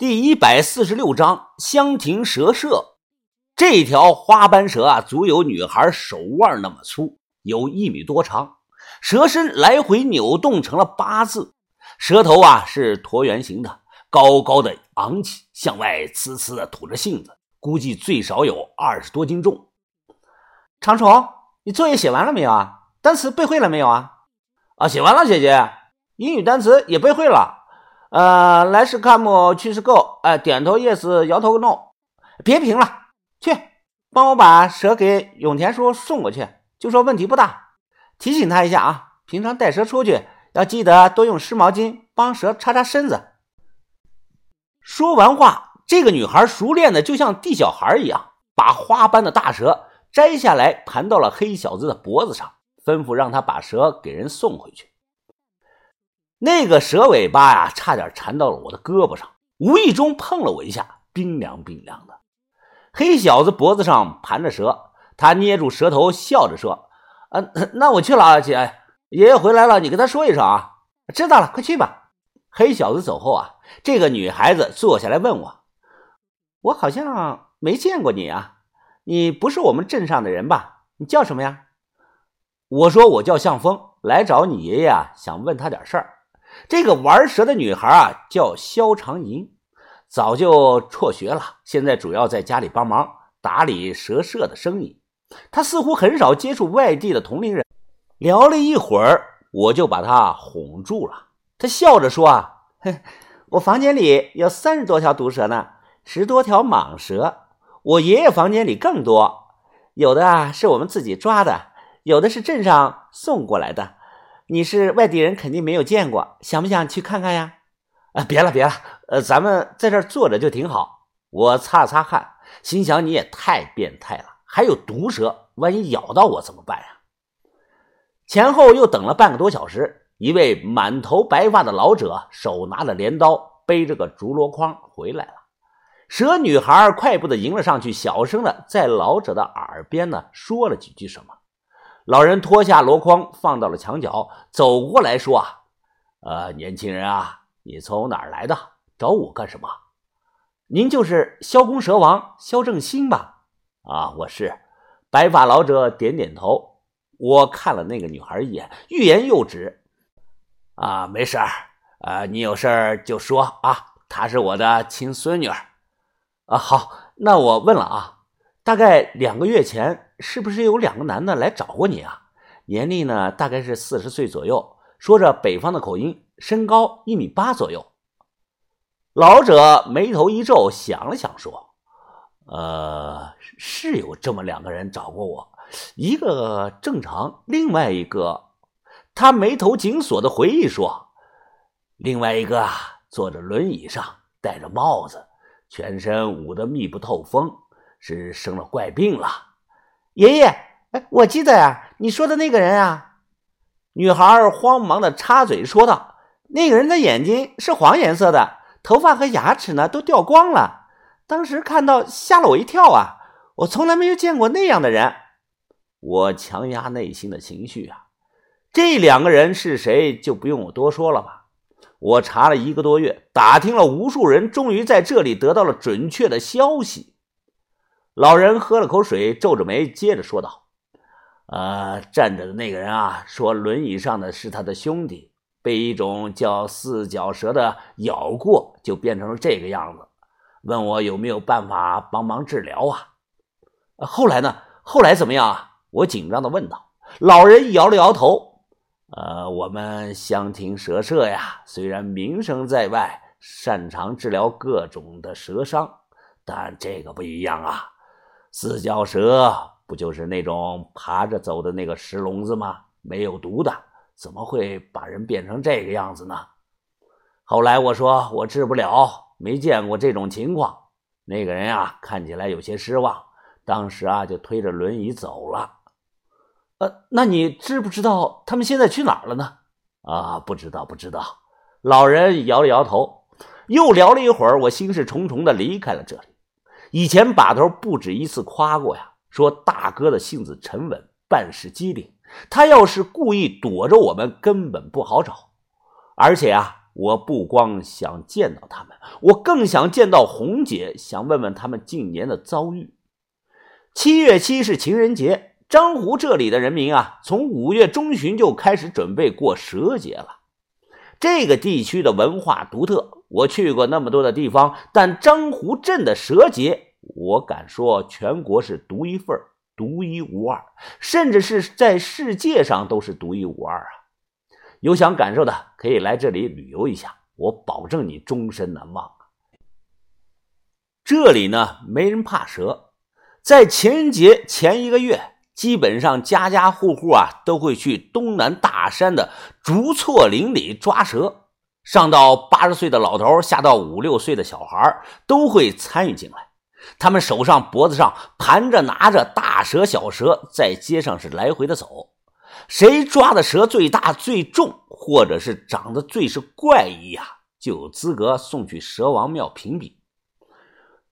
第一百四十六章香亭蛇社。这条花斑蛇啊，足有女孩手腕那么粗，有一米多长。蛇身来回扭动成了八字，蛇头啊是椭圆形的，高高的昂起，向外呲呲的吐着信子，估计最少有二十多斤重。长虫，你作业写完了没有啊？单词背会了没有啊？啊，写完了，姐姐。英语单词也背会了。呃，来是 come，去是 go，哎，点头 yes，摇头 no，别评了，去帮我把蛇给永田叔送过去，就说问题不大，提醒他一下啊，平常带蛇出去要记得多用湿毛巾帮蛇擦擦身子。说完话，这个女孩熟练的就像地小孩一样，把花斑的大蛇摘下来盘到了黑小子的脖子上，吩咐让他把蛇给人送回去。那个蛇尾巴呀，差点缠到了我的胳膊上，无意中碰了我一下，冰凉冰凉的。黑小子脖子上盘着蛇，他捏住蛇头，笑着说：“啊，那我去了啊，姐，爷爷回来了，你跟他说一声啊。”知道了，快去吧。黑小子走后啊，这个女孩子坐下来问我：“我好像没见过你啊，你不是我们镇上的人吧？你叫什么呀？”我说：“我叫向风，来找你爷爷啊，想问他点事儿。”这个玩蛇的女孩啊，叫肖长银，早就辍学了，现在主要在家里帮忙打理蛇舍的生意。她似乎很少接触外地的同龄人。聊了一会儿，我就把她哄住了。她笑着说：“啊，我房间里有三十多条毒蛇呢，十多条蟒蛇。我爷爷房间里更多，有的啊是我们自己抓的，有的是镇上送过来的。”你是外地人，肯定没有见过，想不想去看看呀？啊，别了别了，呃，咱们在这儿坐着就挺好。我擦了擦汗，心想你也太变态了，还有毒蛇，万一咬到我怎么办呀？前后又等了半个多小时，一位满头白发的老者手拿着镰刀，背着个竹箩筐回来了。蛇女孩快步的迎了上去，小声的在老者的耳边呢说了几句什么。老人脱下箩筐，放到了墙角，走过来说：“啊，呃，年轻人啊，你从哪儿来的？找我干什么？您就是萧公蛇王萧正兴吧？啊，我是。”白发老者点点头。我看了那个女孩一眼，欲言又止。啊，没事儿，啊，你有事儿就说啊。她是我的亲孙女。啊，好，那我问了啊。大概两个月前，是不是有两个男的来找过你啊？年龄呢，大概是四十岁左右，说着北方的口音，身高一米八左右。老者眉头一皱，想了想说：“呃，是有这么两个人找过我，一个正常，另外一个……”他眉头紧锁的回忆说：“另外一个啊坐着轮椅上，戴着帽子，全身捂得密不透风。”是生了怪病了，爷爷，哎，我记得呀，你说的那个人啊，女孩慌忙的插嘴说道：“那个人的眼睛是黄颜色的，头发和牙齿呢都掉光了，当时看到吓了我一跳啊，我从来没有见过那样的人。”我强压内心的情绪啊，这两个人是谁就不用我多说了吧？我查了一个多月，打听了无数人，终于在这里得到了准确的消息。老人喝了口水，皱着眉，接着说道：“呃，站着的那个人啊，说轮椅上的是他的兄弟，被一种叫四脚蛇的咬过，就变成了这个样子。问我有没有办法帮忙治疗啊？后来呢？后来怎么样啊？”我紧张的问道。老人摇了摇头：“呃，我们香亭蛇社呀，虽然名声在外，擅长治疗各种的蛇伤，但这个不一样啊。”四脚蛇不就是那种爬着走的那个石笼子吗？没有毒的，怎么会把人变成这个样子呢？后来我说我治不了，没见过这种情况。那个人啊，看起来有些失望，当时啊就推着轮椅走了。呃，那你知不知道他们现在去哪儿了呢？啊，不知道，不知道。老人摇了摇头，又聊了一会儿，我心事重重的离开了这里。以前把头不止一次夸过呀，说大哥的性子沉稳，办事机灵。他要是故意躲着我们，根本不好找。而且啊，我不光想见到他们，我更想见到红姐，想问问他们近年的遭遇。七月七是情人节，张湖这里的人民啊，从五月中旬就开始准备过蛇节了。这个地区的文化独特，我去过那么多的地方，但张湖镇的蛇节，我敢说全国是独一份独一无二，甚至是在世界上都是独一无二啊！有想感受的，可以来这里旅游一下，我保证你终身难忘。这里呢，没人怕蛇。在情人节前一个月，基本上家家户户啊都会去东南大山的竹错林里抓蛇，上到八十岁的老头，下到五六岁的小孩，都会参与进来。他们手上、脖子上盘着、拿着大蛇、小蛇，在街上是来回的走。谁抓的蛇最大、最重，或者是长得最是怪异啊，就有资格送去蛇王庙评比。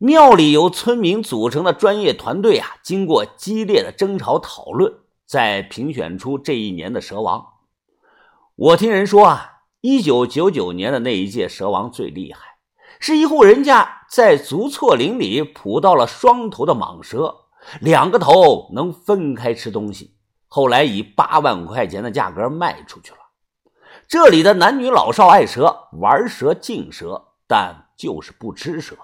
庙里由村民组成的专业团队啊，经过激烈的争吵讨论，再评选出这一年的蛇王。我听人说啊，一九九九年的那一届蛇王最厉害，是一户人家在足错林里捕到了双头的蟒蛇，两个头能分开吃东西，后来以八万块钱的价格卖出去了。这里的男女老少爱蛇，玩蛇敬蛇，但就是不吃蛇。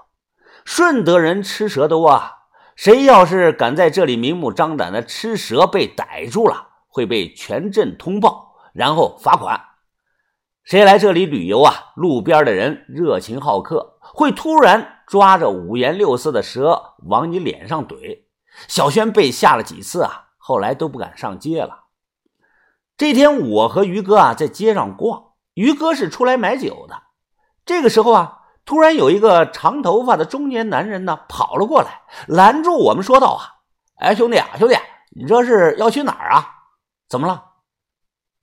顺德人吃蛇多啊，谁要是敢在这里明目张胆的吃蛇，被逮住了会被全镇通报，然后罚款。谁来这里旅游啊？路边的人热情好客，会突然抓着五颜六色的蛇往你脸上怼。小轩被吓了几次啊，后来都不敢上街了。这天，我和于哥啊在街上逛，于哥是出来买酒的。这个时候啊。突然有一个长头发的中年男人呢跑了过来，拦住我们说道：“啊，哎，兄弟啊，兄弟，你这是要去哪儿啊？怎么了？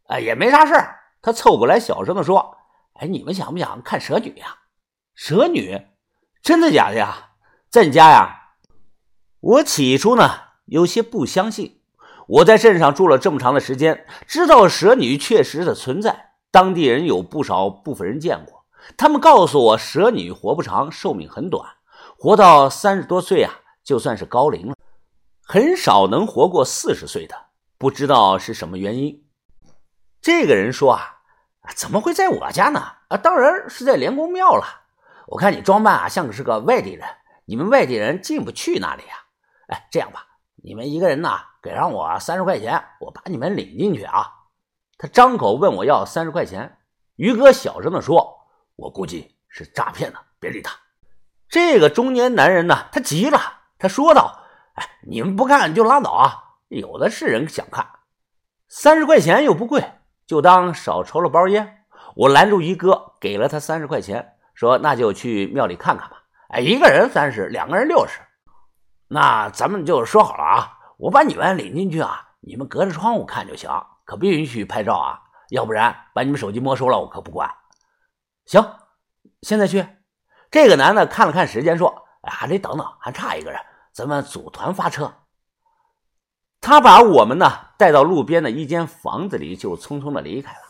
哎，也没啥事儿。”他凑过来小声的说：“哎，你们想不想看蛇女呀？蛇女？真的假的呀？在你家呀？”我起初呢有些不相信，我在镇上住了这么长的时间，知道蛇女确实的存在，当地人有不少部分人见过。他们告诉我，蛇女活不长，寿命很短，活到三十多岁啊，就算是高龄了，很少能活过四十岁的。不知道是什么原因。这个人说啊，怎么会在我家呢？啊，当然是在莲公庙了。我看你装扮啊，像是个外地人，你们外地人进不去那里呀。哎，这样吧，你们一个人呢，给上我三十块钱，我把你们领进去啊。他张口问我要三十块钱，于哥小声的说。我估计是诈骗的，别理他。这个中年男人呢，他急了，他说道：“哎，你们不看就拉倒啊，有的是人想看。三十块钱又不贵，就当少抽了包烟。”我拦住一哥，给了他三十块钱，说：“那就去庙里看看吧。哎，一个人三十，两个人六十。那咱们就说好了啊，我把你们领进去啊，你们隔着窗户看就行，可不允许拍照啊，要不然把你们手机没收了，我可不管。”行，现在去。这个男的看了看时间，说：“哎，还得等等，还差一个人，咱们组团发车。”他把我们呢带到路边的一间房子里，就匆匆的离开了，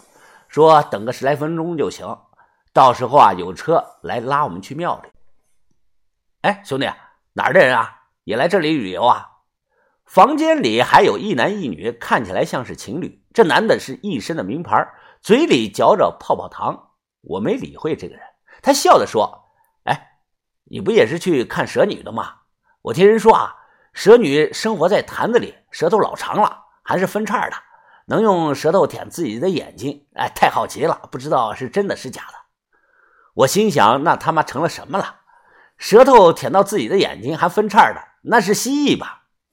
说：“等个十来分钟就行，到时候啊有车来拉我们去庙里。”哎，兄弟，哪儿的人啊？也来这里旅游啊？房间里还有一男一女，看起来像是情侣。这男的是一身的名牌，嘴里嚼着泡泡糖。我没理会这个人，他笑着说：“哎，你不也是去看蛇女的吗？我听人说啊，蛇女生活在坛子里，舌头老长了，还是分叉的，能用舌头舔自己的眼睛。哎，太好奇了，不知道是真的是假的。”我心想，那他妈成了什么了？舌头舔到自己的眼睛还分叉的，那是蜥蜴吧？